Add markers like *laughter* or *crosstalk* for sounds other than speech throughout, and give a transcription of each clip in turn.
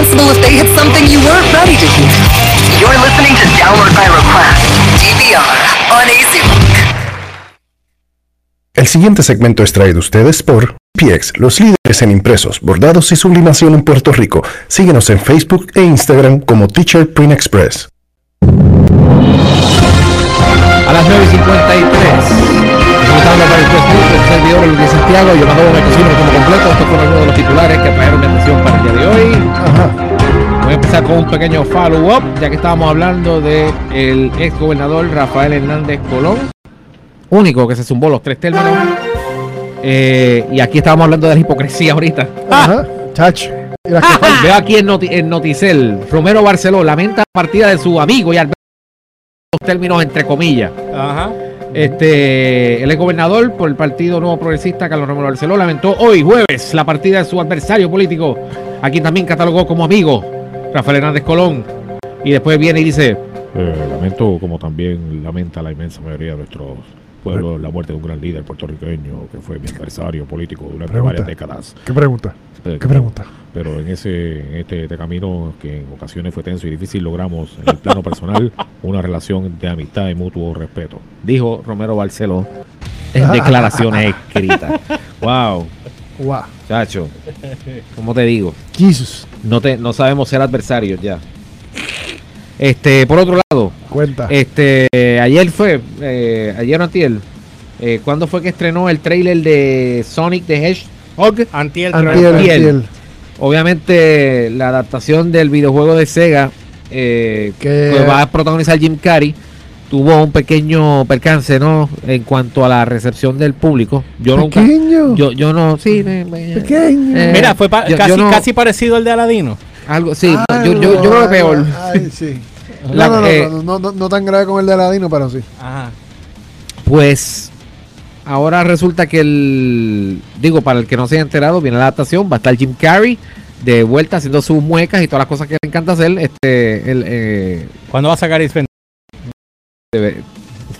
responsible if they hit something you weren't ready to hear. You're listening to Download by Request, DVR, on ACBook. El siguiente segmento es traído ustedes por PX, los líderes en impresos, bordados y sublimación en Puerto Rico. Síguenos en Facebook e Instagram como Teacher Print Express. A las 9 servidor Luis Santiago, yo mando me cocino como completo. Estos fueron algunos de los titulares que trajeron mi atención para el día de hoy. Voy a empezar con un pequeño follow-up, ya que estábamos hablando del el ex gobernador Rafael Hernández Colón, único que se zumbó los tres términos. Eh, y aquí estábamos hablando de la hipocresía ahorita. Ajá, chacho. *laughs* Veo aquí en, Noti- en Noticel, Romero Barceló lamenta la partida de su amigo y Alberto los términos entre comillas. Ajá. Este, el gobernador por el Partido Nuevo Progresista, Carlos Romero Barceló, lamentó hoy, jueves, la partida de su adversario político, a quien también catalogó como amigo, Rafael Hernández Colón. Y después viene y dice, Eh, lamento, como también lamenta la inmensa mayoría de nuestros pueblos, la muerte de un gran líder puertorriqueño que fue mi adversario político durante Pregunta. varias décadas. ¿Qué pregunta? Eh, ¿Qué pregunta? Pero en ese en este, este camino, que en ocasiones fue tenso y difícil, logramos en el plano personal *laughs* una relación de amistad y mutuo respeto. dijo Romero Barceló en *laughs* declaraciones escritas. Wow, Wow. chacho, ¿cómo te digo? Jesus. No, te, no sabemos ser adversarios ya. Este, por otro lado, Cuenta. Este, ayer fue, eh, ayer o antier, eh, ¿cuándo fue que estrenó el trailer de Sonic the Hedgehog? Antiel. Antiel, Antiel. Antiel. Obviamente la adaptación del videojuego de Sega eh, Que- va a protagonizar Jim Carrey tuvo un pequeño percance, ¿no? En cuanto a la recepción del público. Yo nunca, Pequeño. yo, yo no, sí, me- me- Pequeño. Eh, Mira, fue pa- yo- yo casi, no- casi parecido al de Aladino. algo, sí, Ay, yo, yo, yo creo que peor. Ay, sí. *laughs* No, La- no, no, eh, no, no, no, no tan grave como el de Aladino, pero sí. Ajá. Pues ahora resulta que el. Digo, para el que no se haya enterado, viene la adaptación. Va a estar Jim Carrey de vuelta haciendo sus muecas y todas las cosas que le encanta hacer. Este, el, eh, ¿Cuándo va a sacar Ace Ventura? debe-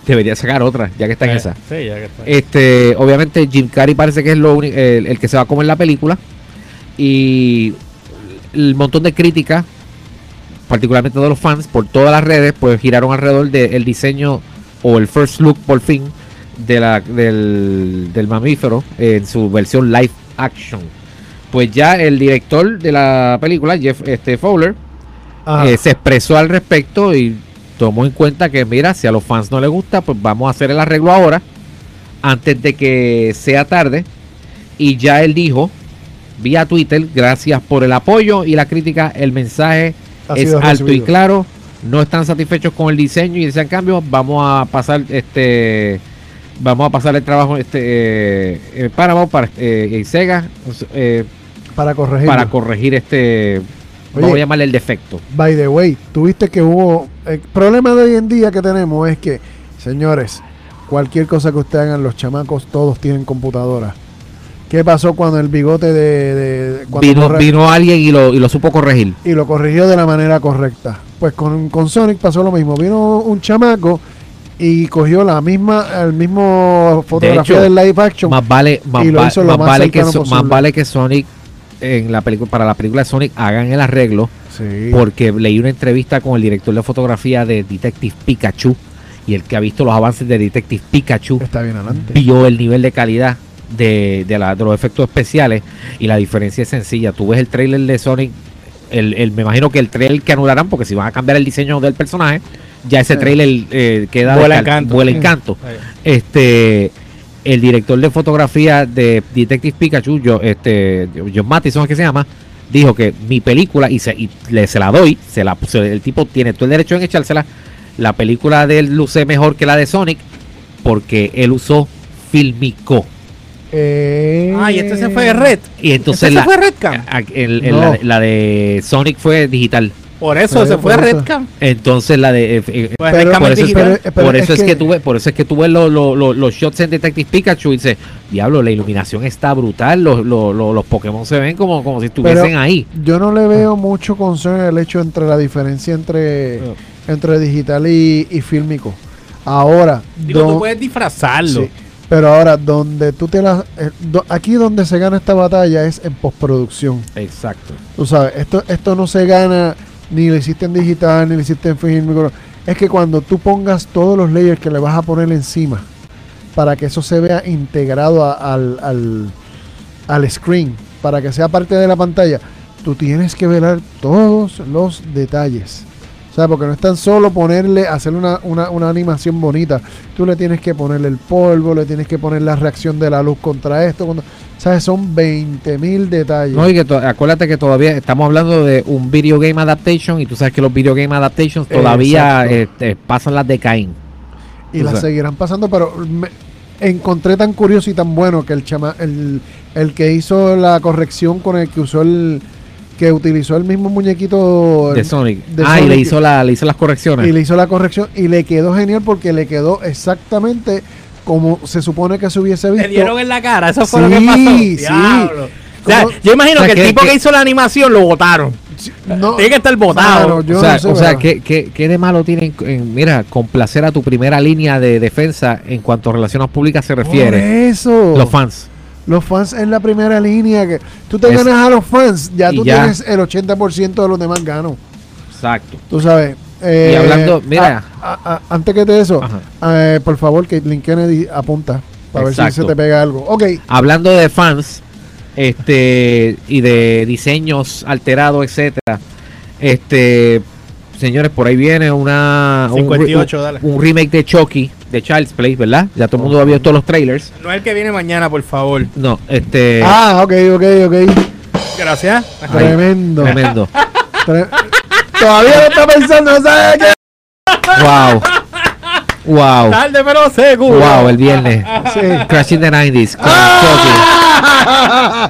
debería sacar otra, ya que está en Eh, esa. Sí, ya que está. Este, obviamente Jim Carrey parece que es lo el, el que se va a comer la película. Y el montón de críticas, particularmente de los fans, por todas las redes, pues giraron alrededor del diseño o el first look por fin de la, del, del mamífero en su versión live action. Pues ya el director de la película, Jeff este, Fowler, eh, se expresó al respecto y tomó en cuenta que, mira, si a los fans no les gusta, pues vamos a hacer el arreglo ahora, antes de que sea tarde. Y ya él dijo, vía Twitter, gracias por el apoyo y la crítica, el mensaje Ha es alto y claro. No están satisfechos con el diseño y desean cambios. Vamos a pasar este vamos a pasar el trabajo este eh, eh, Paramount para eh, Sega eh, para corregir. para corregir este vamos a Oye. llamarle el defecto. By the way, tuviste que hubo. El problema de hoy en día que tenemos es que, señores, cualquier cosa que ustedes hagan, los chamacos todos tienen computadora. ¿Qué pasó cuando el bigote de. de- cuando Vino, vino alguien y lo, y lo supo corregir. y lo corrigió de la manera correcta. Pues con, con Sonic pasó lo mismo. Vino un chamaco y cogió la misma, el mismo fotografía hecho, del live action. Más vale, más, y lo hizo lo más más vale que So- más vale que Sonic en la película para la película de Sonic hagan el arreglo Sí. porque leí una entrevista con el director de fotografía de Detective Pikachu y el que ha visto los avances de Detective Pikachu Está bien adelante. vio el nivel de calidad de, de, la- de los efectos especiales y la diferencia es sencilla. Tú ves el trailer de Sonic, el, el- me imagino que el trailer que anularán, porque si van a cambiar el diseño del personaje, ya ese trailer eh, queda Vuela encanto. vuela encanto. Ahí. Este el director de fotografía de Detective Pikachu, yo, este, John Mattison, es que se llama, dijo que mi película, y, se, y le, se la doy, se la, se- el tipo tiene todo el derecho en echársela, la película de él luce mejor que la de Sonic, porque él usó Filmico. Eh, Ah, y este se fue de red. Y entonces ¿Este la, se fue Redcam? el- el- No. la, de- la de Sonic fue digital. Por eso Pero se fue Redcam. Entonces la de eh, eh, Pues Pero- Redcam por es eso, es, digital. pero- pero por eso es es, que, que- tuve, por eso es que tuve los, los, los, los shots en Detective Pikachu y dice, diablo, la iluminación está brutal, los, los, Pokémon se ven como, como si estuviesen Pero- ahí. Yo no le veo mucho concern el hecho entre la diferencia entre, entre digital y, y fílmico. Ahora, Digo, don- tú puedes disfrazarlo. sí, Pero ahora, donde tú te la. eh, do- aquí donde se gana esta batalla es en postproducción. Exacto. Tú sabes, esto, esto no se gana ni lo hiciste en digital, ni lo hiciste en film. Es que cuando tú pongas todos los layers que le vas a poner encima, para que eso se vea integrado a- al, al, al screen, para que sea parte de la pantalla, tú tienes que velar todos los detalles. O sea, porque no es tan solo ponerle, hacerle una, una, una animación bonita. Tú le tienes que ponerle el polvo, le tienes que poner la reacción de la luz contra esto. contra- ¿Sabes? Son 20 mil detalles. No, y que acuérdate que todavía estamos hablando de un video game adaptation y tú sabes que los video game adaptations todavía este, pasan las de y o las sea- seguirán pasando, pero me encontré tan curioso y tan bueno que el chama, el, el que hizo la corrección con el que usó el que utilizó el mismo muñequito De Sonic. de ah, y le hizo, la, le hizo las correcciones. y le hizo la corrección y le quedó genial porque le quedó exactamente como se supone que se hubiese visto. Le dieron en la cara, eso fue Sí, lo que pasó. sí. Diablo. O sea, yo imagino O sea, que el tipo que, que- hizo la animación lo votaron. No, Tiene que estar votado. O sea, no sé, o sea. ¿qué, qué, qué de malo tiene en, en, mira, complacer a tu primera línea de defensa en cuanto a relaciones públicas se Por refiere? eso. Los fans. Los fans en la primera línea. que Tú te Es- ganas a los fans, ya tú ya. tienes el 80% de los demás ganos. Exacto. Tú sabes. eh, Y hablando- mira. a- a- a- antes que de eso, eh, por favor, Caitlin Kennedy apunta para ver si se te pega algo. Ok, Hablando de fans este y de diseños alterados, etcétera. Este, señores, por ahí viene una un, 58, un- dale. un remake de Chucky de Child's Play, ¿verdad? Ya todo el mundo ha visto los trailers. No es el que viene mañana, por favor. No, este ah, ok, ok, ok. Gracias. Ay, Tremendo. tremendo. *laughs* Tre- Todavía lo está pensando, ¿no ¿sabes qué? wow. Wow. Tarde, pero seguro. Wow, el viernes. Sí. Crashing the 90s con Chucky.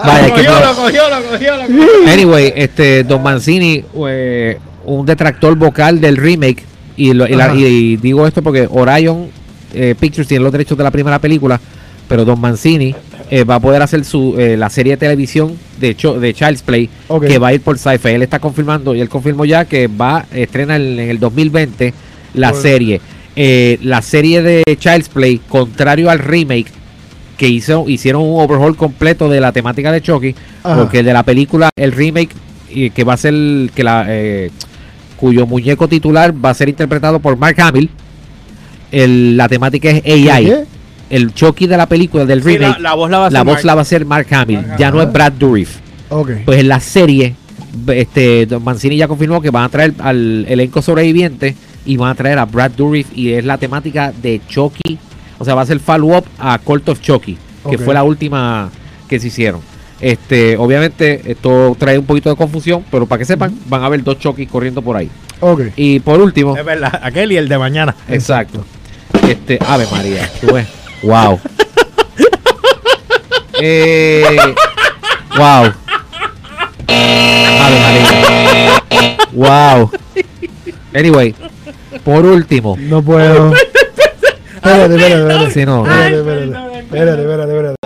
Vaya, Lo que cogió, no- lo cogió, lo cogió, lo cogió. Anyway, este Don Mancini, eh, un detractor vocal del remake, y, lo- y la- Ajá. y digo esto porque Orion eh, Pictures tiene los derechos de la primera película, pero Don Mancini eh, va a poder hacer su eh, la serie de televisión de, Cho- de Child's Play, que va a ir por Sci-Fi. Él está confirmando, y él confirmó ya que va a estrenar en, en el 2020 la serie. Eh, la serie de Child's Play, contrario al remake, que hizo, hicieron un overhaul completo de la temática de Chucky, Ajá. porque el de la película, el remake, y que va a ser que la eh, cuyo muñeco titular va a ser interpretado por Mark Hamill. El- la temática es AI. ¿Qué? El Chucky de la película del Sí, remake, la, la voz la va a la voz Mark. la va a hacer Mark Hamill, Mark ya no es Brad Dourif. Ok. Pues en la serie, este Don Mancini ya confirmó que van a traer al elenco sobreviviente y van a traer a Brad Dourif y es la temática de Chucky. O sea, va a ser follow-up a Cult of Chucky, que fue la última que se hicieron. Este, obviamente, esto trae un poquito de confusión, pero para que sepan, van a haber dos Chucky corriendo por ahí. Ok. Y por último, Es verdad, aquel y el de mañana. exacto. Este, Ave María, tú ves. Wow. *laughs* Eh, wow. Ave María. Wow. Anyway, por último, No puedo. *laughs* Espérate, espérate, espérate. si no, Espérate, espérate. Espérate, espérate, espérate.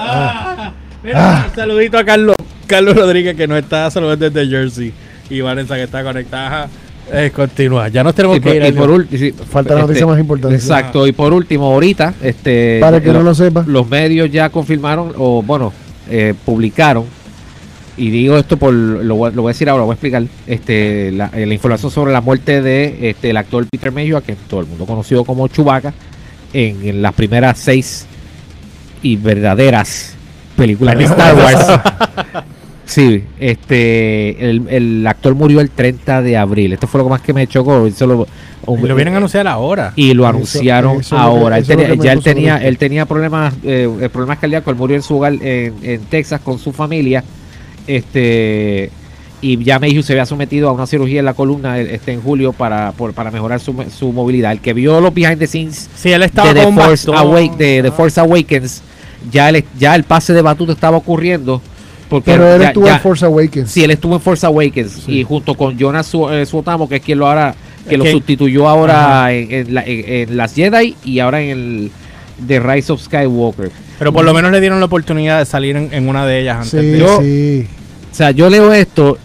Ah. Mira, un saludito a Carlos, Carlos Rodríguez que no está saludando desde Jersey. Y Vanessa que está conectada. Eh, continúa. Ya nos tenemos y que por, ir. y por último, Falta la noticia más importante. Exacto, y por último, ahorita, este, Para el que no lo sepa. los medios ya confirmaron, o bueno, eh, publicaron, y digo esto por, lo, voy a- lo voy a decir ahora, lo voy a explicar, este, la, eh, la información sobre la muerte de este, el actor Peter Mayhew, a que todo el mundo conocido como Chewbacca, en, en las primeras seis y verdaderas películas de Star Wars. *laughs* Sí, este, el, el actor murió el 30 de abril. Esto fue lo más que me chocó. Eso lo- Y lo vienen a anunciar ahora. y lo anunciaron eso es lo que- ahora. Él tenía- ya él tenía, él tenía problemas, eh, problemas cardíacos. Él murió en su hogar en, en Texas con su familia. Este y ya Mayhew se había sometido a una cirugía en la columna eh, este en julio para, por- para mejorar su, su movilidad. El que vio los behind the scenes Sí, él estaba de The, con Force, bastón. Awake, de The Force Awakens, ya el, ya el pase de batuta estaba ocurriendo. Porque Pero él ya- estuvo ya- en Force Awakens. Sí, él estuvo en Force Awakens y junto con Jonas eh, Suotamo, que es quien lo ahora que lo sustituyó ahora en, en la- en- en las Jedi y ahora en el The Rise of Skywalker. Pero por lo menos le dieron la oportunidad de salir en, en una de ellas antes Sí, de Yo- sí. O sea, yo leo esto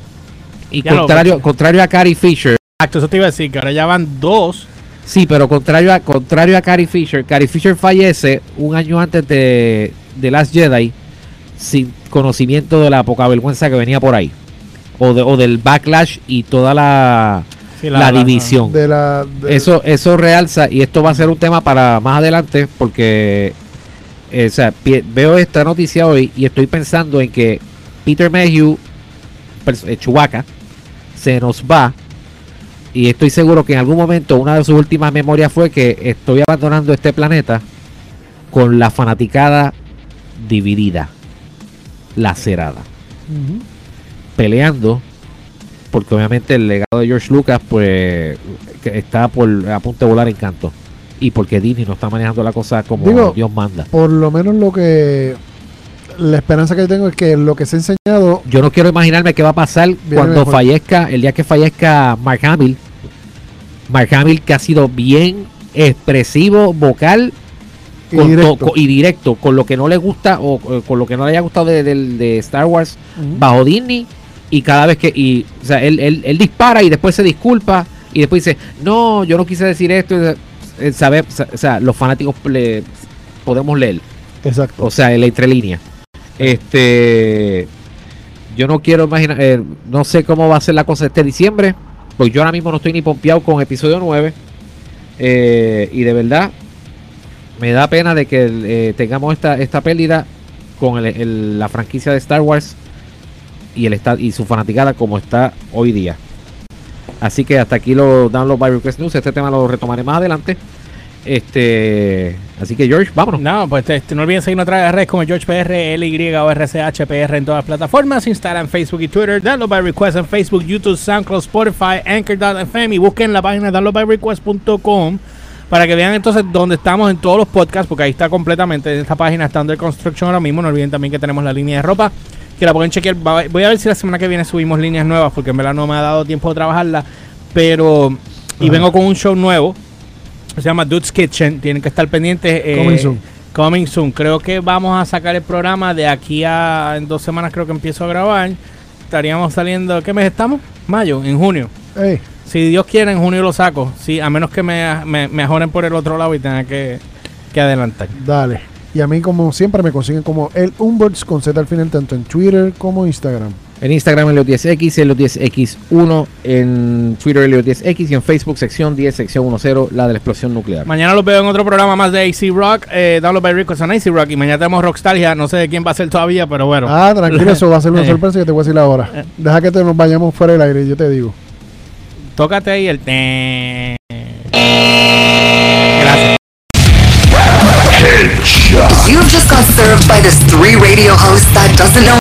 y Ya contrario, contrario a Carrie Fisher, Exacto, eso te iba a decir, que ahora ya van dos Sí, pero contrario a, contrario a Carrie Fisher, Carrie Fisher fallece un año antes de, de Last Jedi sin conocimiento de la poca vergüenza que venía por ahí. O, de- o del backlash y toda la, Sí, la, división. De la, de- Eso, eso realza, y esto va a ser un tema para más adelante, porque eh, o sea, pi- veo esta noticia hoy y estoy pensando en que Peter Mayhew, eh, Chewbacca, se nos va. Y estoy seguro que en algún momento una de sus últimas memorias fue que estoy abandonando este planeta con la fanaticada dividida, lacerada, peleando, porque obviamente el legado de George Lucas pues está por, a punto de volar en canto. Y porque Disney no está manejando la cosa como Digo, Dios manda. Por lo menos lo que. La esperanza que tengo es que lo que se ha enseñado. Yo no quiero imaginarme qué va a pasar cuando mejor. fallezca, el día que fallezca Mark Hamill. Mark Hamill que ha sido bien expresivo, vocal Y con directo. to- con- y directo, con lo que no le gusta o con lo que no le haya gustado de, Star Wars bajo Disney. Y cada vez que, y, o sea, él, él- él dispara y después se disculpa y después dice, no, yo no quise decir esto. Sabe- o sea, los fanáticos le, podemos leer. Exacto. O sea, en la entrelínea. Este. Yo no quiero imaginar. eh, no sé cómo va a ser la cosa este diciembre. Pues yo ahora mismo no estoy ni pompeado con episodio 9. eh, y de verdad. Me da pena de que eh, tengamos esta, esta pérdida con la franquicia de Star Wars y el y su fanaticada como está hoy día. Así que hasta aquí lo Download by Request News. Este tema lo retomaré más adelante. Este, así que George, vámonos. No, pues este, no olviden seguirnos a través de redes como GeorgePR, LY o RCHPR en todas las plataformas, Instagram, Facebook y Twitter, Download by Request en Facebook, YouTube, SoundCloud, Spotify, Anchor.fm y busquen la página downloadbyrequest.com para que vean entonces dónde estamos en todos los podcasts, porque ahí está completamente, esta página está under construction ahora mismo, no olviden también que tenemos la línea de ropa, que la pueden chequear, voy a ver si la semana que viene subimos líneas nuevas, porque en verdad no me ha dado tiempo de trabajarla, pero, y Ajá. vengo con un show nuevo, se llama Dude's Kitchen, tienen que estar pendientes. eh, Coming soon. Coming soon. Creo que vamos a sacar el programa de aquí a en dos semanas. Creo que empiezo a grabar. Estaríamos saliendo. ¿Qué mes estamos? Mayo, en junio. Si Dios quiere, en junio lo saco. Sí, a menos que me, me, me por el otro lado y tenga que, que adelantar. dale. Y a mí, como siempre, me consiguen como el Umberts con Z al final, tanto en Twitter como Instagram. En Instagram Elliot 10X, Elliot 10X1, en Twitter Elliot 10X y en Facebook sección 10, sección 10, la de la explosión nuclear. Mañana los veo en otro programa más de AC Rock. Eh, Download by Rico son AC Rock. Y mañana tenemos Rockstalgia. No sé de quién va a ser todavía, pero bueno. Ah, tranquilo, eso va a ser una *laughs* Eh. sorpresa que te voy a decir ahora. Deja que te nos vayamos fuera del aire, yo te digo. Tócate ahí el. Gracias. You've just got served by this three radio host that doesn't know